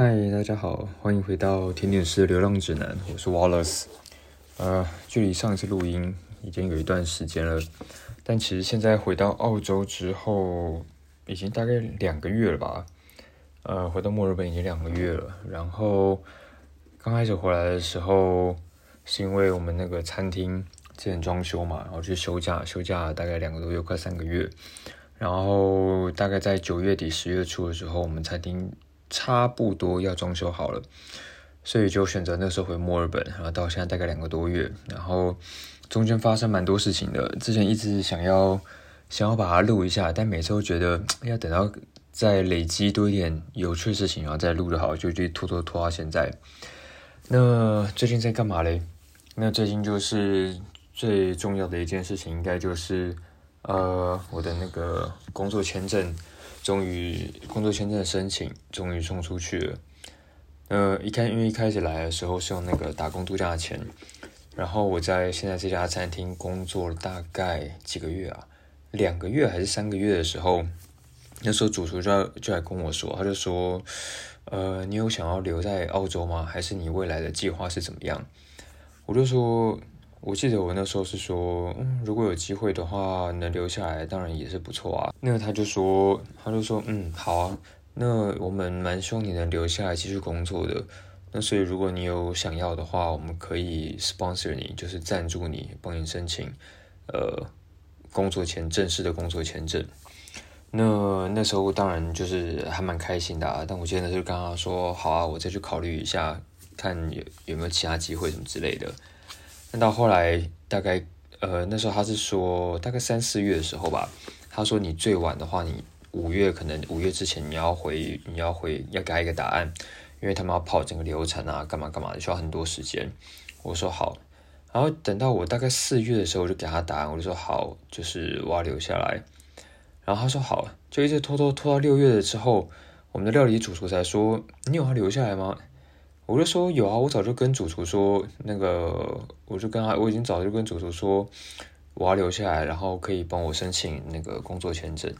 嗨，大家好，欢迎回到甜点师流浪指南，我是 Wallace。呃，距离上一次录音已经有一段时间了，但其实现在回到澳洲之后，已经大概两个月了吧。呃，回到墨尔本已经两个月了。然后刚开始回来的时候，是因为我们那个餐厅之前装修嘛，然后去休假，休假大概两个多月，快三个月。然后大概在九月底、十月初的时候，我们餐厅。差不多要装修好了，所以就选择那时候回墨尔本，然后到现在大概两个多月，然后中间发生蛮多事情的。之前一直想要想要把它录一下，但每次都觉得要等到再累积多一点有趣的事情，然后再录的好，就就拖拖拖到现在。那最近在干嘛嘞？那最近就是最重要的一件事情，应该就是呃我的那个工作签证。终于工作签证的申请终于送出去了。呃，一开因为一开始来的时候是用那个打工度假的钱，然后我在现在这家餐厅工作了大概几个月啊，两个月还是三个月的时候，那时候主厨就就来跟我说，他就说，呃，你有想要留在澳洲吗？还是你未来的计划是怎么样？我就说。我记得我那时候是说，嗯，如果有机会的话，能留下来当然也是不错啊。那他就说，他就说，嗯，好啊，那我们蛮希望你能留下来继续工作的。那所以如果你有想要的话，我们可以 sponsor 你，就是赞助你，帮你申请，呃，工作签正式的工作签证。那那时候当然就是还蛮开心的啊。但我记得是刚刚说，好啊，我再去考虑一下，看有有没有其他机会什么之类的。那到后来，大概呃那时候他是说，大概三四月的时候吧，他说你最晚的话，你五月可能五月之前你要回，你要回要给他一个答案，因为他们要跑整个流程啊，干嘛干嘛的，需要很多时间。我说好，然后等到我大概四月的时候，我就给他答案，我就说好，就是我要留下来。然后他说好，就一直拖拖拖到六月了之后，我们的料理主厨才说，你有要留下来吗？我就说有啊，我早就跟主厨说，那个我就跟他，我已经早就跟主厨说，我要留下来，然后可以帮我申请那个工作签证。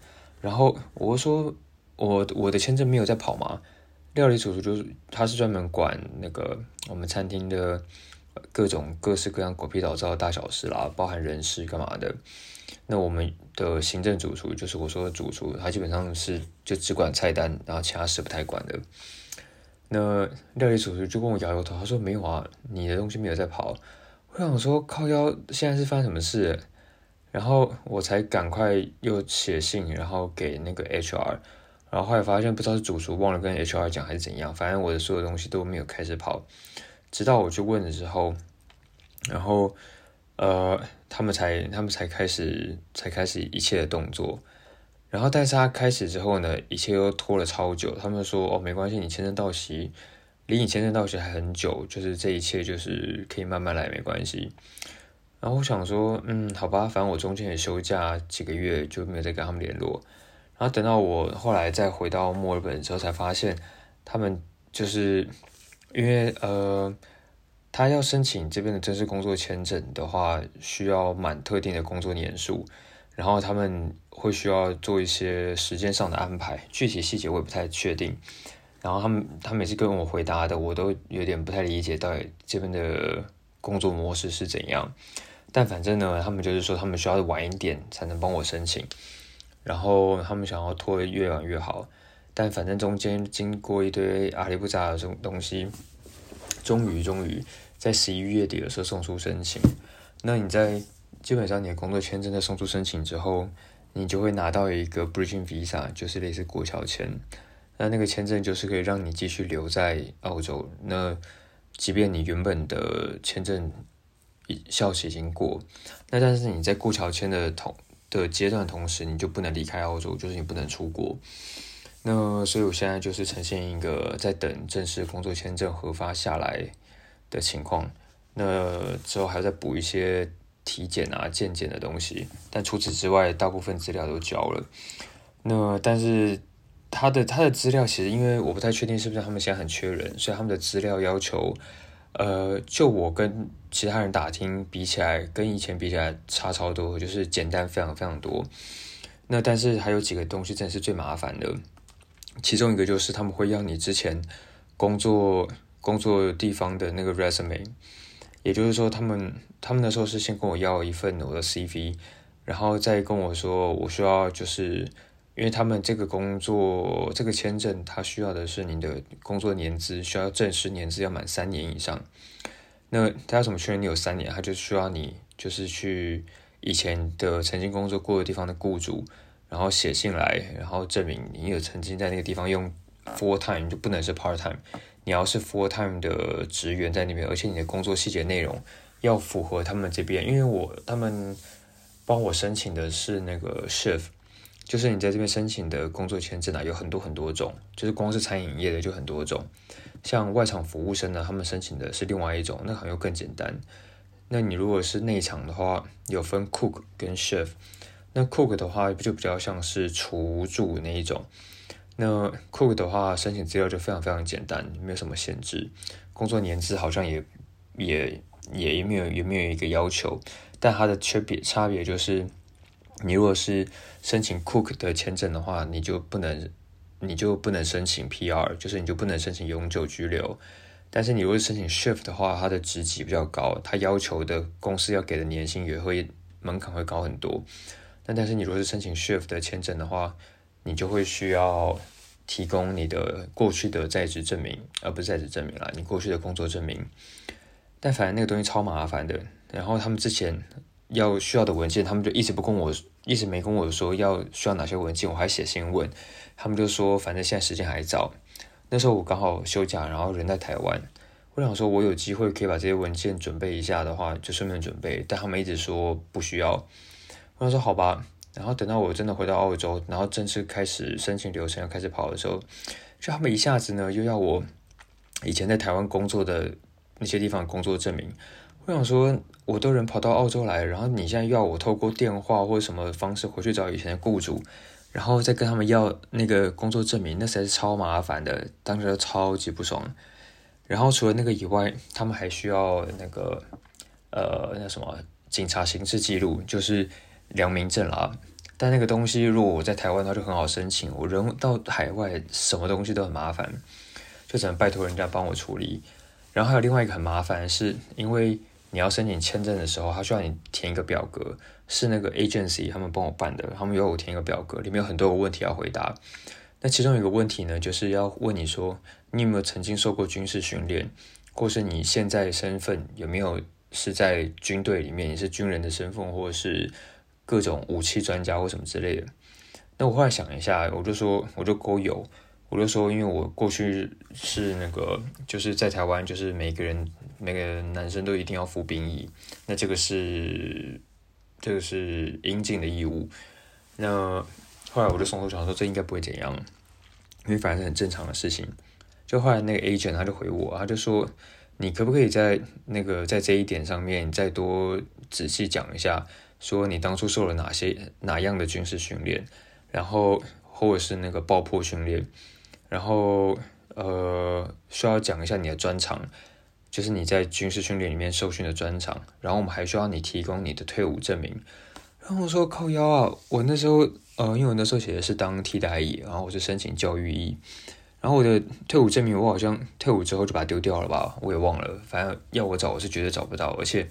然后我说我我的签证没有在跑吗？料理主厨就是他是专门管那个我们餐厅的各种各式各样狗屁倒灶的大小事啦，包含人事干嘛的。那我们的行政主厨就是我说的主厨，他基本上是就只管菜单，然后其他事不太管的。那料理主厨就跟我摇摇头，他说没有啊，你的东西没有在跑。我想说靠腰，现在是发生什么事？然后我才赶快又写信，然后给那个 HR，然后后来发现不知道是主厨忘了跟 HR 讲还是怎样，反正我的所有东西都没有开始跑，直到我去问的时候，然后呃，他们才他们才开始才开始一切的动作。然后，但是他开始之后呢，一切又拖了超久。他们说：“哦，没关系，你签证到期，离你签证到期还很久，就是这一切就是可以慢慢来，没关系。”然后我想说：“嗯，好吧，反正我中间也休假几个月，就没有再跟他们联络。”然后等到我后来再回到墨尔本之后，才发现他们就是因为呃，他要申请这边的正式工作签证的话，需要满特定的工作年数。然后他们会需要做一些时间上的安排，具体细节我也不太确定。然后他们他每次跟我回答的，我都有点不太理解到底这边的工作模式是怎样。但反正呢，他们就是说他们需要晚一点才能帮我申请，然后他们想要拖越晚越好。但反正中间经过一堆阿里不扎的这种东西，终于终于在十一月底的时候送出申请。那你在？基本上，你的工作签证在送出申请之后，你就会拿到一个 Bridging Visa，就是类似过桥签。那那个签证就是可以让你继续留在澳洲。那即便你原本的签证效期已经过，那但是你在过桥签的同的阶段同时，你就不能离开澳洲，就是你不能出国。那所以我现在就是呈现一个在等正式工作签证核发下来的情况。那之后还要再补一些。体检啊、健检的东西，但除此之外，大部分资料都交了。那但是他的他的资料其实，因为我不太确定是不是他们现在很缺人，所以他们的资料要求，呃，就我跟其他人打听比起来，跟以前比起来差超多，就是简单非常非常多。那但是还有几个东西真的是最麻烦的，其中一个就是他们会要你之前工作工作地方的那个 resume，也就是说，他们他们那时候是先跟我要一份我的 CV，然后再跟我说我需要就是，因为他们这个工作这个签证，他需要的是你的工作年资，需要正式年资要满三年以上。那他要怎么确认你有三年？他就需要你就是去以前的曾经工作过的地方的雇主。然后写信来，然后证明你有曾经在那个地方用 full time，就不能是 part time。你要是 full time 的职员在那边，而且你的工作细节内容要符合他们这边，因为我他们帮我申请的是那个 shift，就是你在这边申请的工作签证啊，有很多很多种，就是光是餐饮业的就很多种。像外场服务生呢，他们申请的是另外一种，那好像更简单。那你如果是内场的话，有分 cook 跟 chef。那 cook 的话就比较像是厨助那一种。那 cook 的话，申请资料就非常非常简单，没有什么限制。工作年资好像也也也没有也没有一个要求。但它的区别差别就是，你如果是申请 cook 的签证的话，你就不能你就不能申请 PR，就是你就不能申请永久居留。但是你如果申请 shift 的话，它的职级比较高，它要求的公司要给的年薪也会门槛会高很多。那但是你如果是申请 shift 的签证的话，你就会需要提供你的过去的在职证明，而不是在职证明啦，你过去的工作证明。但反正那个东西超麻烦的，然后他们之前要需要的文件，他们就一直不跟我，一直没跟我说要需要哪些文件，我还写信问，他们就说反正现在时间还早。那时候我刚好休假，然后人在台湾，我想说我有机会可以把这些文件准备一下的话，就顺便准备，但他们一直说不需要。我想说好吧，然后等到我真的回到澳洲，然后正式开始申请流程要开始跑的时候，就他们一下子呢又要我以前在台湾工作的那些地方工作证明。我想说，我都人跑到澳洲来，然后你现在又要我透过电话或者什么方式回去找以前的雇主，然后再跟他们要那个工作证明，那才是超麻烦的，当时超级不爽。然后除了那个以外，他们还需要那个呃那什么警察刑事记录，就是。良民证啦，但那个东西如果我在台湾的话就很好申请，我人到海外什么东西都很麻烦，就只能拜托人家帮我处理。然后还有另外一个很麻烦，是因为你要申请签证的时候，他需要你填一个表格，是那个 agency 他们帮我办的，他们要我填一个表格，里面有很多个问题要回答。那其中有一个问题呢，就是要问你说，你有没有曾经受过军事训练，或是你现在身份有没有是在军队里面，你是军人的身份，或者是。各种武器专家或什么之类的，那我后来想一下，我就说，我就勾有，我就说，因为我过去是那个，就是在台湾，就是每个人每个男生都一定要服兵役，那这个是这个是应尽的义务。那后来我就松口想说，这应该不会怎样，因为反正是很正常的事情。就后来那个 agent 他就回我，他就说，你可不可以在那个在这一点上面再多仔细讲一下？说你当初受了哪些哪样的军事训练，然后或者是那个爆破训练，然后呃需要讲一下你的专长，就是你在军事训练里面受训的专长，然后我们还需要你提供你的退伍证明。然后我说靠腰啊，我那时候呃因为我那时候写的是当替代役，然后我是申请教育役，然后我的退伍证明我好像退伍之后就把它丢掉了吧，我也忘了，反正要我找我是绝对找不到，而且。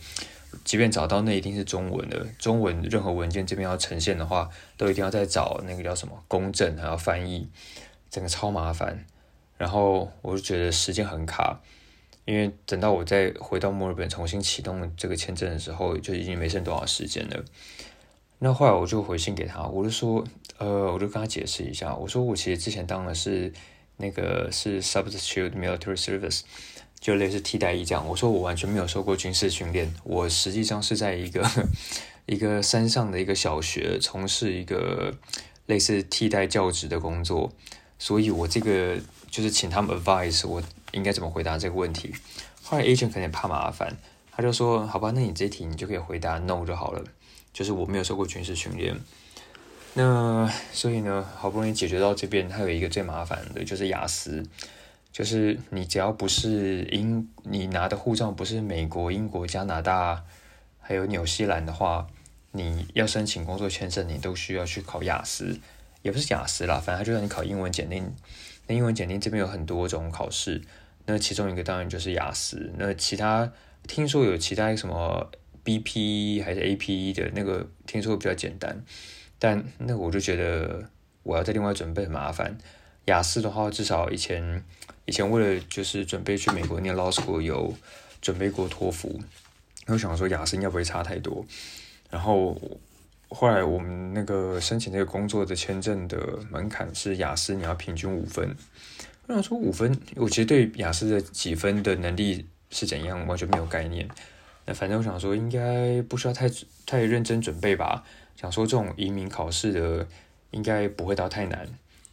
即便找到，那一定是中文的。中文任何文件这边要呈现的话，都一定要再找那个叫什么公证，还要翻译，整个超麻烦。然后我就觉得时间很卡，因为等到我再回到墨尔本重新启动这个签证的时候，就已经没剩多少时间了。那后来我就回信给他，我就说，呃，我就跟他解释一下，我说我其实之前当的是那个是 substitute military service。就类似替代役这样，我说我完全没有受过军事训练，我实际上是在一个一个山上的一个小学从事一个类似替代教职的工作，所以我这个就是请他们 advise 我应该怎么回答这个问题。后来 agent 可能怕麻烦，他就说好吧，那你这题你就可以回答 no 就好了，就是我没有受过军事训练。那所以呢，好不容易解决到这边，还有一个最麻烦的就是雅思。就是你只要不是英，你拿的护照不是美国、英国、加拿大，还有纽西兰的话，你要申请工作签证，你都需要去考雅思，也不是雅思啦，反正就让你考英文检定。那英文检定这边有很多种考试，那其中一个当然就是雅思。那其他听说有其他什么 BP 还是 AP 的那个，听说比较简单，但那我就觉得我要再另外准备很麻烦。雅思的话，至少以前以前为了就是准备去美国念 law school 有准备过托福，我想说雅思应该不会差太多。然后后来我们那个申请这个工作的签证的门槛是雅思你要平均五分，我想说五分，我其实对雅思的几分的能力是怎样完全没有概念。那反正我想说应该不需要太太认真准备吧，想说这种移民考试的应该不会到太难。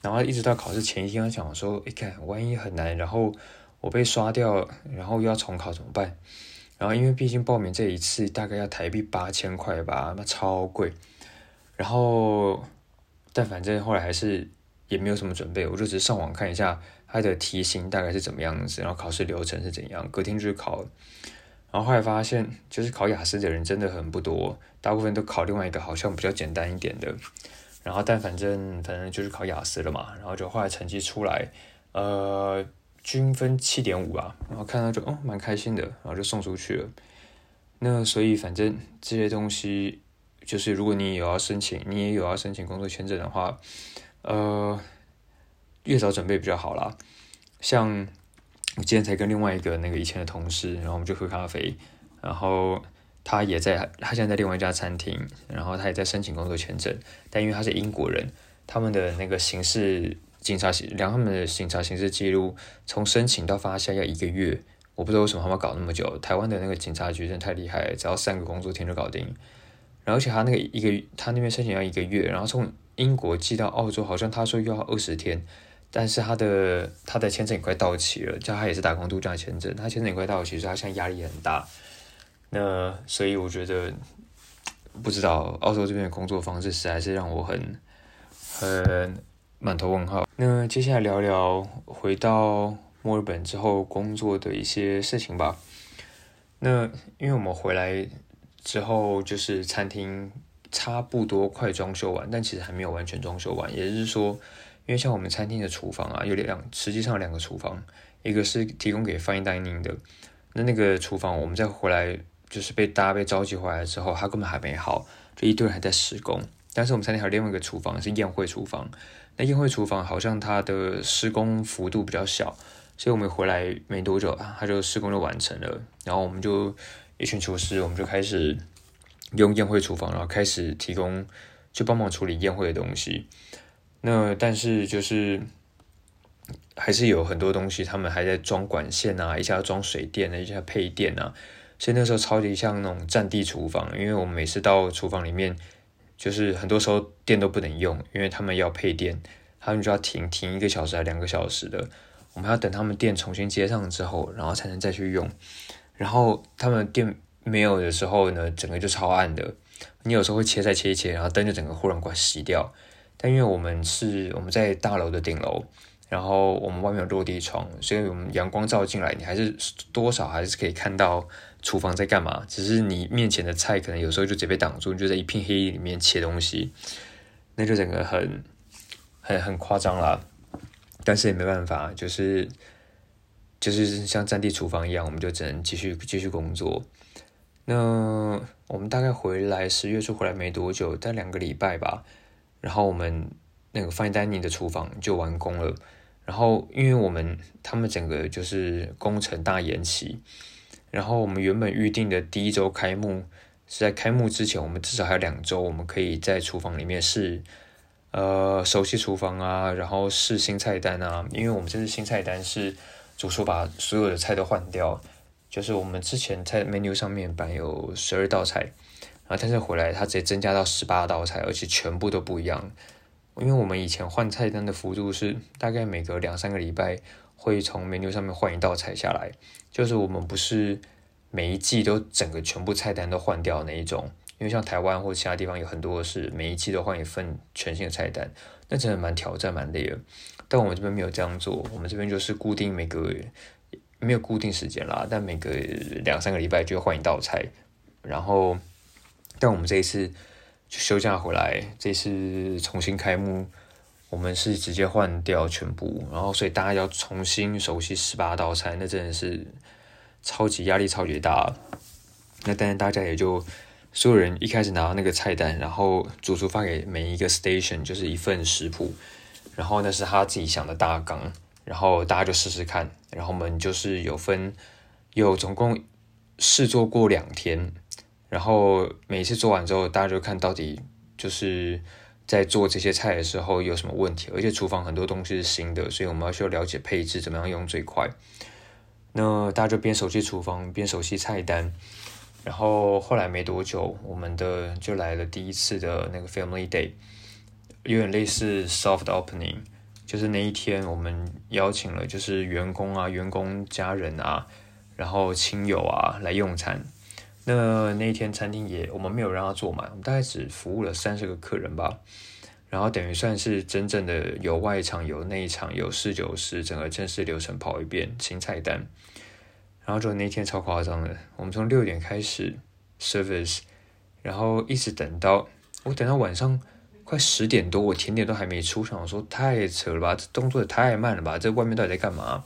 然后一直到考试前一天，想说，哎，看万一很难，然后我被刷掉，然后又要重考怎么办？然后因为毕竟报名这一次大概要台币八千块吧，那超贵。然后，但反正后来还是也没有什么准备，我就只是上网看一下它的题型大概是怎么样子，然后考试流程是怎样，隔天就去考。然后后来发现，就是考雅思的人真的很不多，大部分都考另外一个好像比较简单一点的。然后，但反正反正就是考雅思了嘛，然后就后来成绩出来，呃，均分七点五啊，然后看到就哦蛮开心的，然后就送出去了。那所以反正这些东西，就是如果你有要申请，你也有要申请工作签证的话，呃，越早准备比较好啦。像我今天才跟另外一个那个以前的同事，然后我们就喝咖啡，然后。他也在，他现在在另外一家餐厅，然后他也在申请工作签证，但因为他是英国人，他们的那个刑事警察量他们的警察刑事记录，从申请到发下要一个月，我不知道为什么他们搞那么久。台湾的那个警察局真的太厉害，只要三个工作天就搞定。然后而且他那个一个他那边申请要一个月，然后从英国寄到澳洲，好像他说要二十天，但是他的他的签证也快到期了，叫他也是打工度假签证，他签证也快到期，所以他现在压力很大。那所以我觉得，不知道澳洲这边的工作方式实在是让我很很满头问号。那接下来聊聊回到墨尔本之后工作的一些事情吧。那因为我们回来之后，就是餐厅差不多快装修完，但其实还没有完全装修完。也就是说，因为像我们餐厅的厨房啊，有两，实际上两个厨房，一个是提供给 fine dining 的，那那个厨房我们再回来。就是被大家被召集回来之后，他根本还没好，就一堆人还在施工。但是我们餐厅还有另外一个厨房是宴会厨房，那宴会厨房好像它的施工幅度比较小，所以我们回来没多久啊，它就施工就完成了。然后我们就一群厨师，我们就开始用宴会厨房，然后开始提供就帮忙处理宴会的东西。那但是就是还是有很多东西，他们还在装管线啊，一下装水电啊，一下配电啊。所以那时候超级像那种战地厨房，因为我们每次到厨房里面，就是很多时候电都不能用，因为他们要配电，他们就要停停一个小时还两个小时的，我们要等他们电重新接上之后，然后才能再去用。然后他们电没有的时候呢，整个就超暗的，你有时候会切再切一切，然后灯就整个忽然关熄掉。但因为我们是我们在大楼的顶楼。然后我们外面有落地窗，所以我们阳光照进来，你还是多少还是可以看到厨房在干嘛。只是你面前的菜可能有时候就直接被挡住，你就在一片黑里面切东西，那就整个很很很夸张啦。但是也没办法，就是就是像战地厨房一样，我们就只能继续继续工作。那我们大概回来十月初回来没多久，待两个礼拜吧。然后我们那个 find 丹尼的厨房就完工了。然后，因为我们他们整个就是工程大延期，然后我们原本预定的第一周开幕是在开幕之前，我们至少还有两周，我们可以在厨房里面试，呃，熟悉厨房啊，然后试新菜单啊。因为我们这次新菜单是主厨把所有的菜都换掉，就是我们之前菜 menu 上面摆有十二道菜，然后但是回来他直接增加到十八道菜，而且全部都不一样。因为我们以前换菜单的幅度是大概每隔两三个礼拜会从 menu 上面换一道菜下来，就是我们不是每一季都整个全部菜单都换掉那一种。因为像台湾或其他地方有很多是每一季都换一份全新的菜单，那真的蛮挑战蛮累的。但我们这边没有这样做，我们这边就是固定每个没有固定时间啦，但每隔两三个礼拜就换一道菜。然后，但我们这一次。休假回来，这次重新开幕，我们是直接换掉全部，然后所以大家要重新熟悉十八道菜，那真的是超级压力超级大。那但是大家也就所有人一开始拿到那个菜单，然后主厨发给每一个 station 就是一份食谱，然后那是他自己想的大纲，然后大家就试试看，然后我们就是有分有总共试做过两天，然后每次做完之后，大家就看到底就是在做这些菜的时候有什么问题，而且厨房很多东西是新的，所以我们要需要了解配置怎么样用最快。那大家就边熟悉厨房边熟悉菜单。然后后来没多久，我们的就来了第一次的那个 Family Day，有点类似 Soft Opening，就是那一天我们邀请了就是员工啊、员工家人啊，然后亲友啊来用餐。那那一天餐厅也我们没有让他坐满，我们大概只服务了三十个客人吧。然后等于算是真正的有外场、有内场、有侍酒师，整个正式流程跑一遍，清菜单。然后就那天超夸张的，我们从六点开始 service，然后一直等到我等到晚上快十点多，我甜点都还没出，想说太扯了吧，这动作也太慢了吧，这外面到底在干嘛？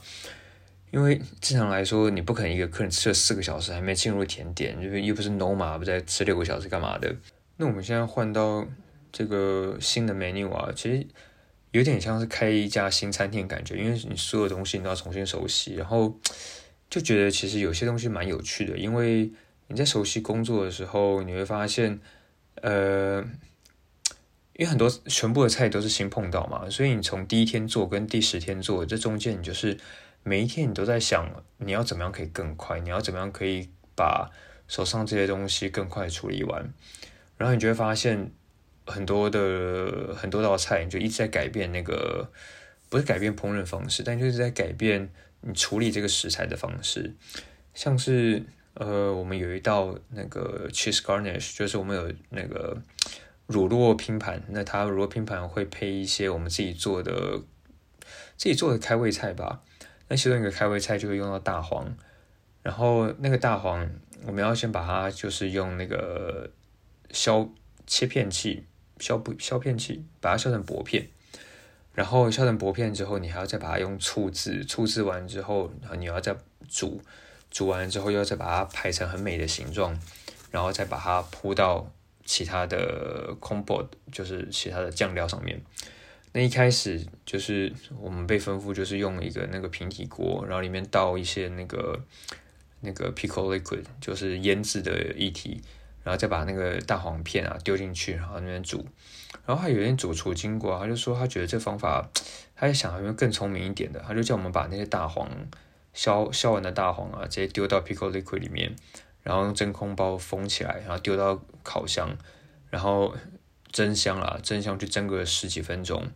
因为正常来说，你不可能一个客人吃了四个小时还没进入甜点，就是又不是 Noma 不在吃六个小时干嘛的？那我们现在换到这个新的 menu 啊，其实有点像是开一家新餐厅感觉，因为你所有东西你都要重新熟悉，然后。就觉得其实有些东西蛮有趣的，因为你在熟悉工作的时候，你会发现，呃，因为很多全部的菜都是新碰到嘛，所以你从第一天做跟第十天做，这中间你就是每一天你都在想你要怎么样可以更快，你要怎么样可以把手上这些东西更快处理完，然后你就会发现很多的很多道菜，你就一直在改变那个，不是改变烹饪方式，但就是在改变。你处理这个食材的方式，像是呃，我们有一道那个 cheese garnish，就是我们有那个乳酪拼盘，那它乳酪拼盘会配一些我们自己做的自己做的开胃菜吧。那其中一个开胃菜就会用到大黄，然后那个大黄我们要先把它就是用那个削切片器削不削片器把它削成薄片。然后削成薄片之后，你还要再把它用醋渍，醋渍完之后，然后你要再煮，煮完之后要再把它排成很美的形状，然后再把它铺到其他的 combo，就是其他的酱料上面。那一开始就是我们被吩咐就是用一个那个平底锅，然后里面倒一些那个那个 pickle liquid，就是腌制的液体，然后再把那个大黄片啊丢进去，然后那边煮。然后他有一天主厨经过，他就说他觉得这方法，他在想有没有更聪明一点的，他就叫我们把那些大黄削削完的大黄啊，直接丢到 pickle liquid 里面，然后用真空包封起来，然后丢到烤箱，然后蒸箱啊，蒸箱去蒸个十几分钟，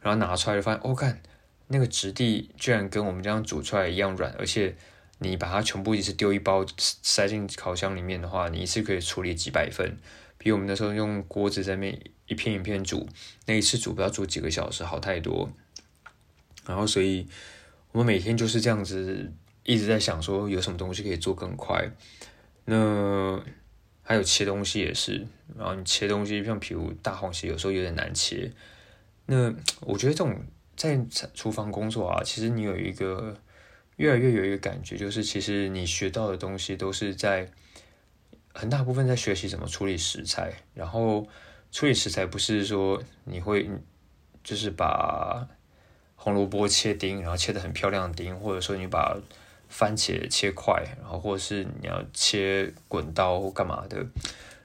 然后拿出来就发现，哦，看那个质地居然跟我们这样煮出来一样软，而且你把它全部一次丢一包塞进烤箱里面的话，你一次可以处理几百份。比我们那时候用锅子在那一片一片煮，那一次煮不要煮几个小时，好太多。然后，所以我们每天就是这样子一直在想说，有什么东西可以做更快。那还有切东西也是，然后你切东西，像比如大黄其实有时候有点难切。那我觉得这种在厨房工作啊，其实你有一个越来越有一个感觉，就是其实你学到的东西都是在。很大部分在学习怎么处理食材，然后处理食材不是说你会就是把红萝卜切丁，然后切的很漂亮的丁，或者说你把番茄切块，然后或者是你要切滚刀或干嘛的，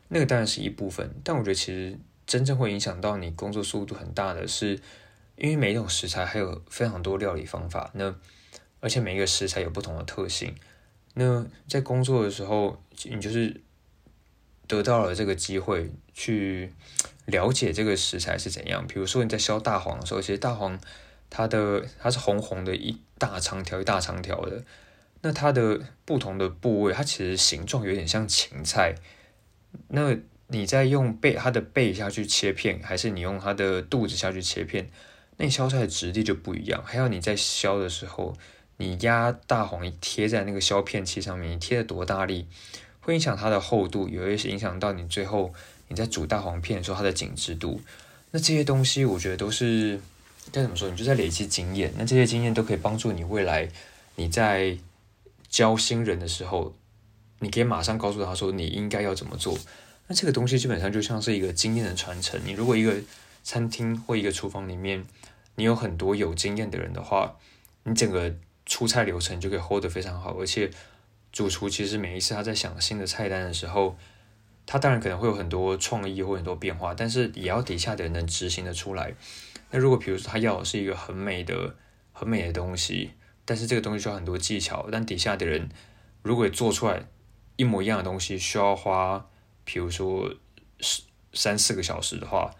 那个当然是一部分。但我觉得其实真正会影响到你工作速度很大的是，因为每一种食材还有非常多料理方法，那而且每一个食材有不同的特性，那在工作的时候你就是。得到了这个机会去了解这个食材是怎样。比如说你在削大黄的时候，其实大黄它的它是红红的一大长条一大长条的，那它的不同的部位，它其实形状有点像芹菜。那你在用背它的背下去切片，还是你用它的肚子下去切片，那削出来的质地就不一样。还有你在削的时候，你压大黄贴在那个削片器上面，你贴的多大力？会影响它的厚度，也会影响到你最后你在煮大黄片的时候它的紧致度。那这些东西我觉得都是该怎么说？你就在累积经验，那这些经验都可以帮助你未来你在教新人的时候，你可以马上告诉他说你应该要怎么做。那这个东西基本上就像是一个经验的传承。你如果一个餐厅或一个厨房里面，你有很多有经验的人的话，你整个出菜流程就可以 hold 得非常好。而且主厨其实每一次他在想新的菜单的时候，他当然可能会有很多创意或很多变化，但是也要底下的人能执行的出来。那如果比如说他要的是一个很美的、很美的东西，但是这个东西需要很多技巧，但底下的人如果做出来一模一样的东西，需要花，比如说十三四个小时的话，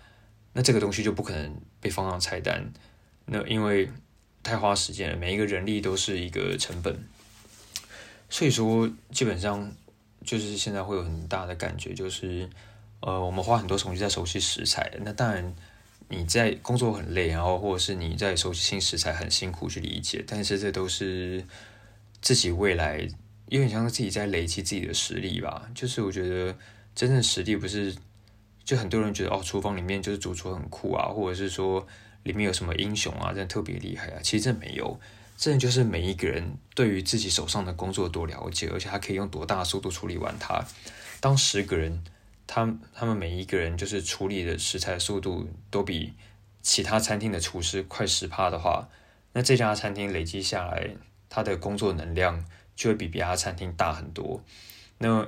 那这个东西就不可能被放上菜单。那因为太花时间了，每一个人力都是一个成本，所以说基本上就是现在会有很大的感觉，就是呃，我们花很多时间在熟悉食材，那当然。你在工作很累，然后或者是你在熟悉新食材很辛苦去理解，但是这都是自己未来有点像是自己在累积自己的实力吧。就是我觉得真正实力不是，就很多人觉得哦，厨房里面就是主厨很酷啊，或者是说里面有什么英雄啊，真的特别厉害啊。其实这没有，真的就是每一个人对于自己手上的工作多了解，而且他可以用多大的速度处理完它。当十个人。他他们每一个人就是处理的食材速度都比其他餐厅的厨师快十趴的话，那这家餐厅累积下来，他的工作能量就会比别家餐厅大很多。那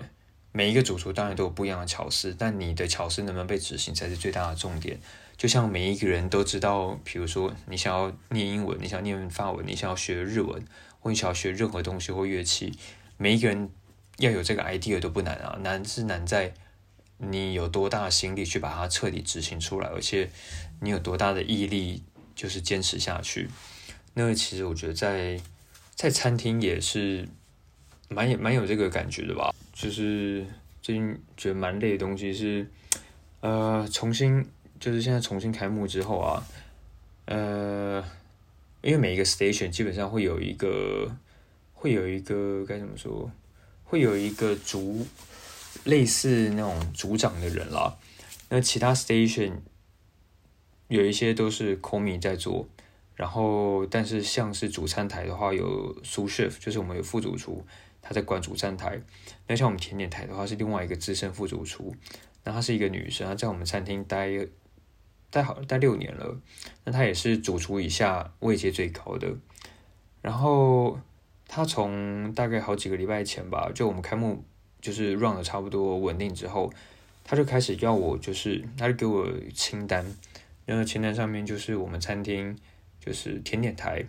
每一个主厨当然都有不一样的巧思，但你的巧思能不能被执行才是最大的重点。就像每一个人都知道，比如说你想要念英文，你想要念法文，你想要学日文，或你想要学任何东西或乐器，每一个人要有这个 idea 都不难啊，难是难在。你有多大的心力去把它彻底执行出来，而且你有多大的毅力，就是坚持下去。那其实我觉得在在餐厅也是蛮有蛮有这个感觉的吧。就是最近觉得蛮累的东西是，呃，重新就是现在重新开幕之后啊，呃，因为每一个 station 基本上会有一个会有一个该怎么说，会有一个主。类似那种组长的人啦，那其他 station 有一些都是 Komi 在做，然后但是像是主餐台的话有 s u s h i f 就是我们有副主厨他在管主餐台，那像我们甜点台的话是另外一个资深副主厨，那她是一个女生，她在我们餐厅待待好待六年了，那她也是主厨以下位阶最高的，然后她从大概好几个礼拜前吧，就我们开幕。就是 run 的差不多稳定之后，他就开始要我，就是他就给我清单，然后清单上面就是我们餐厅就是甜点台，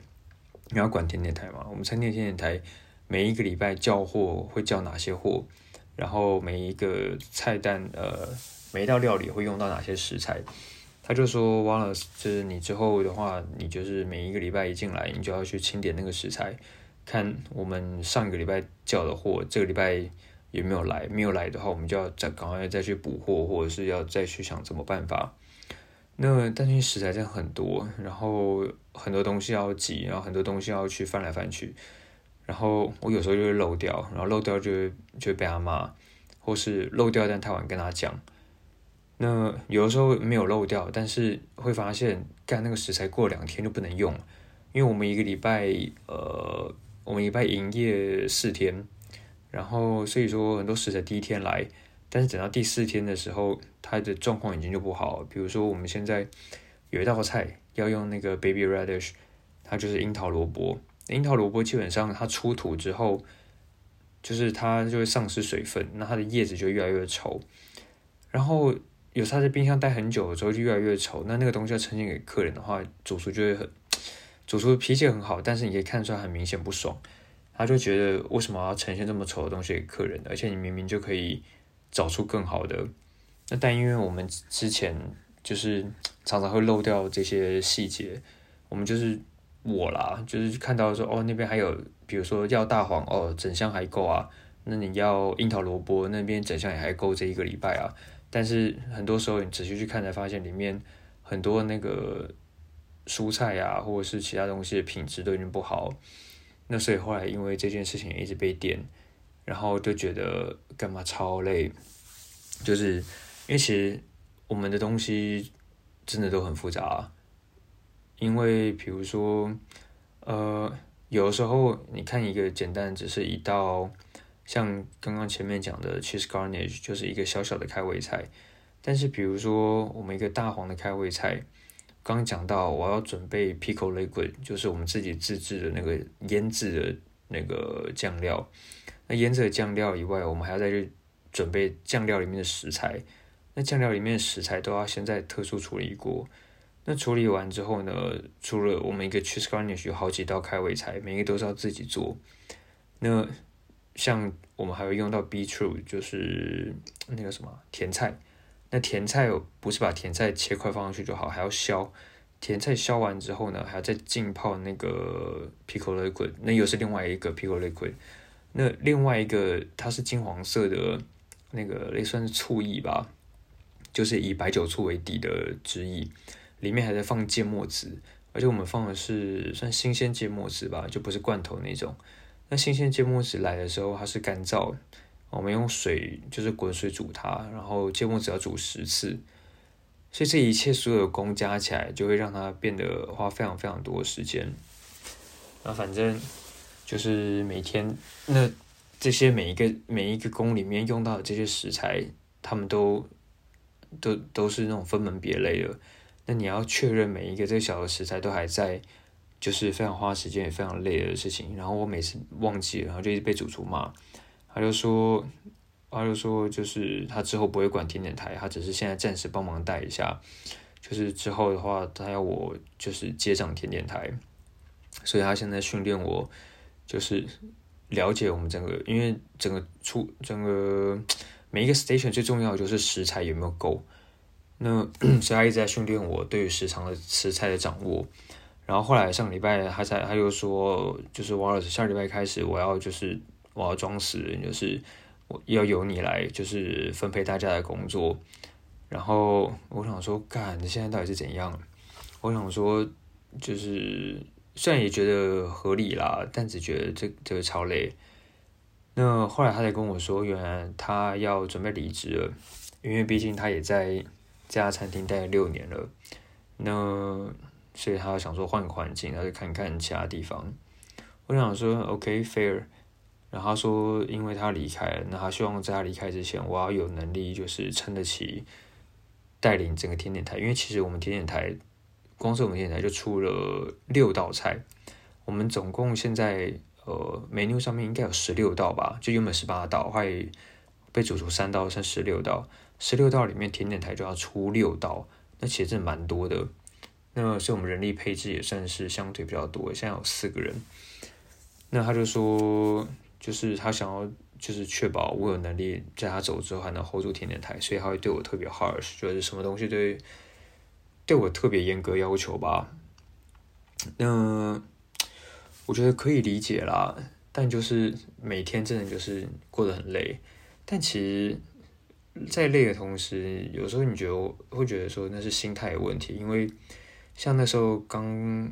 你要管甜点台嘛？我们餐厅甜点台每一个礼拜叫货会叫哪些货，然后每一个菜单呃每一道料理会用到哪些食材，他就说忘了，就是你之后的话，你就是每一个礼拜一进来，你就要去清点那个食材，看我们上个礼拜叫的货，这个礼拜。也没有来，没有来的话，我们就要再赶快再去补货，或者是要再去想怎么办法。那但是食材真的很多，然后很多东西要挤，然后很多东西要去翻来翻去，然后我有时候就会漏掉，然后漏掉就会就会被他骂，或是漏掉但太晚跟他讲。那有的时候没有漏掉，但是会发现干那个食材过两天就不能用，因为我们一个礼拜呃，我们礼拜营业四天。然后，所以说很多食材第一天来，但是等到第四天的时候，它的状况已经就不好。比如说，我们现在有一道菜要用那个 baby radish，它就是樱桃萝卜。樱桃萝卜基本上它出土之后，就是它就会丧失水分，那它的叶子就越来越稠。然后有它在冰箱待很久的时候就越来越稠。那那个东西要呈现给客人的话，主厨就会很，主厨脾气很好，但是你可以看出来很明显不爽。他就觉得为什么要呈现这么丑的东西给客人？而且你明明就可以找出更好的。那但因为我们之前就是常常会漏掉这些细节，我们就是我啦，就是看到说哦那边还有，比如说要大黄哦整箱还够啊，那你要樱桃萝卜那边整箱也还够这一个礼拜啊。但是很多时候你仔细去看才发现里面很多那个蔬菜啊或者是其他东西的品质都已经不好。那所以后来因为这件事情一直被点，然后就觉得干嘛超累，就是因为其实我们的东西真的都很复杂，因为比如说，呃，有的时候你看一个简单只是一道，像刚刚前面讲的 cheese garnish 就是一个小小的开胃菜，但是比如说我们一个大黄的开胃菜，刚刚讲到我要准备 pickle liquid，就是我们自己自制的那个腌制的那个酱料。那腌制的酱料以外，我们还要再去准备酱料里面的食材。那酱料里面的食材都要先在特殊处理过。那处理完之后呢，除了我们一个 cheese garnish 有好几道开胃菜，每一个都是要自己做。那像我们还会用到 beetroot，就是那个什么甜菜。那甜菜不是把甜菜切块放上去就好，还要削。甜菜削完之后呢，还要再浸泡那个 pickle liquid，那又是另外一个 pickle liquid。那另外一个它是金黄色的，那个也算是醋液吧，就是以白酒醋为底的汁液，里面还在放芥末籽，而且我们放的是算新鲜芥末籽吧，就不是罐头那种。那新鲜芥末籽来的时候，它是干燥，我们用水就是滚水煮它，然后芥末籽要煮十次，所以这一切所有的工加起来，就会让它变得花非常非常多的时间。那反正。就是每天，那这些每一个每一个工里面用到的这些食材，他们都都都是那种分门别类的。那你要确认每一个这小的食材都还在，就是非常花时间也非常累的事情。然后我每次忘记，然后就一直被主厨骂。他就说，他就说，就是他之后不会管甜点台，他只是现在暂时帮忙带一下。就是之后的话，他要我就是接掌甜点台，所以他现在训练我。就是了解我们整个，因为整个出整个每一个 station 最重要的就是食材有没有够。那 所以他一直在训练我对于时长的食材的掌握。然后后来上礼拜他才他又说，就是 Wallace 下礼拜开始我要就是我要装死，就是我要由你来就是分配大家的工作。然后我想说，干，你现在到底是怎样？我想说，就是。虽然也觉得合理啦，但只觉得这这个超累。那后来他才跟我说，原来他要准备离职了，因为毕竟他也在这家餐厅待了六年了。那所以他想说换个环境，他就看看其他地方。我想说 OK fair，然后他说因为他离开了，那他希望在他离开之前，我要有能力就是撑得起带领整个甜点台，因为其实我们甜点台。光是我们现在就出了六道菜，我们总共现在呃 menu 上面应该有十六道吧，就原本十八道，会被煮出三道，剩十六道。十六道里面甜点台就要出六道，那其实真的蛮多的。那所以我们人力配置也算是相对比较多，现在有四个人。那他就说，就是他想要就是确保我有能力在他走之后还能 hold 住甜点台，所以他会对我特别 harsh，就是什么东西对。对我特别严格要求吧，那我觉得可以理解啦，但就是每天真的就是过得很累。但其实，在累的同时，有时候你觉得会觉得说那是心态的问题，因为像那时候刚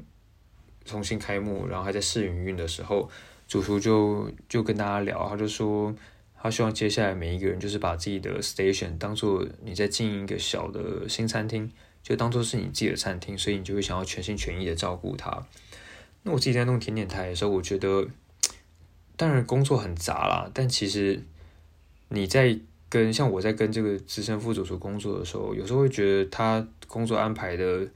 重新开幕，然后还在试营运的时候，主厨就就跟大家聊，他就说他希望接下来每一个人就是把自己的 station 当做你在经营一个小的新餐厅。就当做是你自己的餐厅，所以你就会想要全心全意的照顾它。那我自己在弄甜点台的时候，我觉得当然工作很杂啦，但其实你在跟像我在跟这个资深副主厨工作的时候，有时候会觉得他工作安排的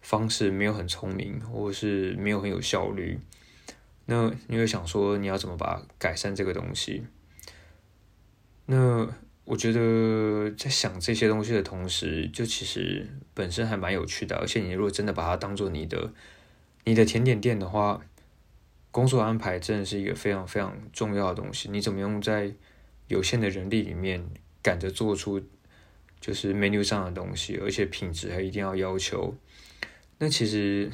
方式没有很聪明，或者是没有很有效率。那你会想说，你要怎么把改善这个东西？那。我觉得在想这些东西的同时，就其实本身还蛮有趣的。而且你如果真的把它当做你的你的甜点店的话，工作安排真的是一个非常非常重要的东西。你怎么用在有限的人力里面赶着做出就是 menu 上的东西，而且品质还一定要要求。那其实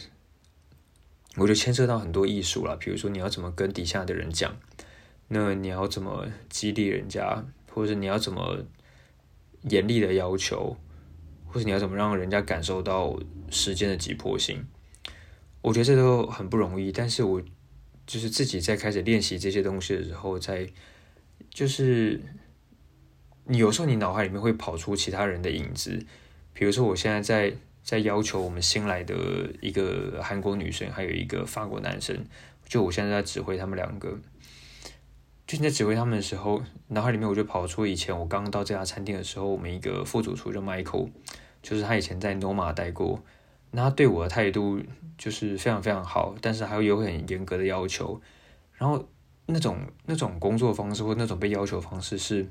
我就牵涉到很多艺术了，比如说你要怎么跟底下的人讲，那你要怎么激励人家。或者你要怎么严厉的要求，或者你要怎么让人家感受到时间的急迫性？我觉得这都很不容易。但是我就是自己在开始练习这些东西的时候，在就是你有时候你脑海里面会跑出其他人的影子，比如说我现在在在要求我们新来的一个韩国女生，还有一个法国男生，就我现在在指挥他们两个。就在指挥他们的时候，脑海里面我就跑出以前我刚到这家餐厅的时候，我们一个副主厨叫 Michael，就是他以前在 Noma 待过，那他对我的态度就是非常非常好，但是还有很严格的要求，然后那种那种工作方式或那种被要求方式是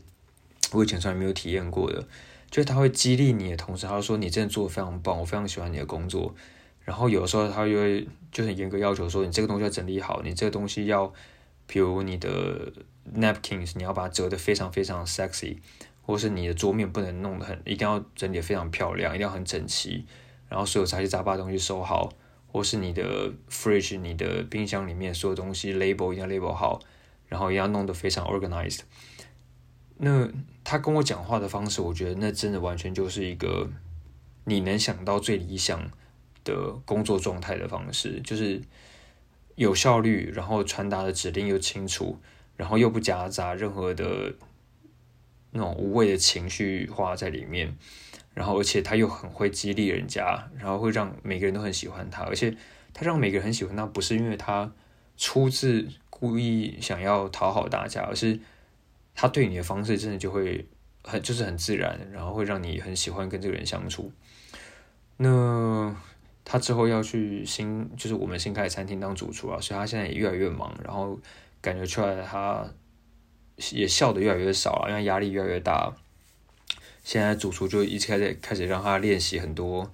我以前从来没有体验过的，就是他会激励你的同时，他说你真的做的非常棒，我非常喜欢你的工作，然后有的时候他就会就很严格要求说你这个东西要整理好，你这个东西要。比如你的 napkins，你要把它折得非常非常 sexy，或是你的桌面不能弄得很，一定要整理非常漂亮，一定要很整齐，然后所有杂七杂八的东西收好，或是你的 fridge，你的冰箱里面所有东西 label 一定要 label 好，然后一定要弄得非常 organized。那他跟我讲话的方式，我觉得那真的完全就是一个你能想到最理想的工作状态的方式，就是。有效率，然后传达的指令又清楚，然后又不夹杂任何的那种无谓的情绪化在里面，然后而且他又很会激励人家，然后会让每个人都很喜欢他，而且他让每个人很喜欢他，不是因为他出自故意想要讨好大家，而是他对你的方式真的就会很就是很自然，然后会让你很喜欢跟这个人相处。那。他之后要去新，就是我们新开的餐厅当主厨啊，所以他现在也越来越忙，然后感觉出来他也笑的越来越少了，因为压力越来越大。现在主厨就一直开始开始让他练习很多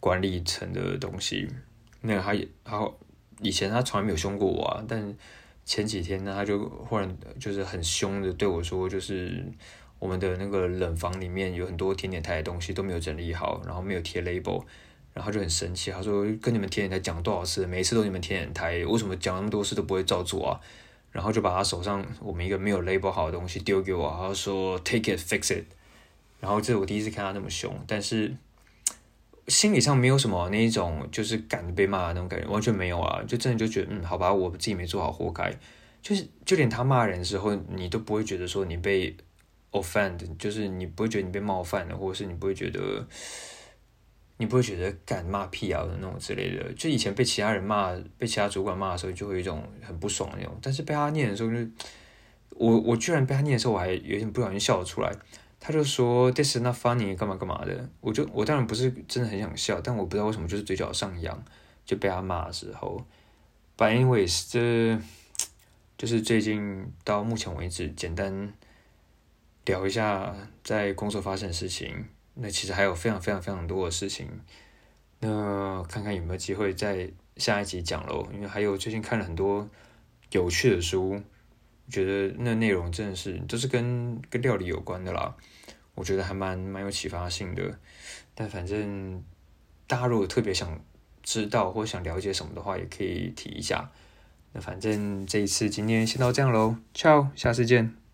管理层的东西。那个他也，他以前他从来没有凶过我啊，但前几天呢，他就忽然就是很凶的对我说，就是我们的那个冷房里面有很多甜点台的东西都没有整理好，然后没有贴 label。然后就很生气，他说：“跟你们甜点台讲多少次，每一次都你们甜点台，为什么讲那么多次都不会照做啊？”然后就把他手上我们一个没有 label 好的东西丢给我，他说：“Take it, fix it。”然后这是我第一次看他那么凶，但是心理上没有什么那一种就是敢被骂的那种感觉，完全没有啊，就真的就觉得嗯，好吧，我自己没做好，活该。就是就连他骂人的时候，你都不会觉得说你被 offend，就是你不会觉得你被冒犯了，或者是你不会觉得。你不会觉得敢骂屁啊的那种之类的，就以前被其他人骂、被其他主管骂的时候，就会有一种很不爽的那种。但是被他念的时候，就我我居然被他念的时候，我还有点不小心笑了出来。他就说 “This is not funny”，干嘛干嘛的。我就我当然不是真的很想笑，但我不知道为什么就是嘴角上扬，就被他骂的时候。But anyways，这就是最近到目前为止简单聊一下在工作发生的事情。那其实还有非常非常非常多的事情，那看看有没有机会在下一集讲喽。因为还有最近看了很多有趣的书，觉得那内容真的是都是跟跟料理有关的啦。我觉得还蛮蛮有启发性的。但反正大家如果特别想知道或想了解什么的话，也可以提一下。那反正这一次今天先到这样喽，ciao，下次见。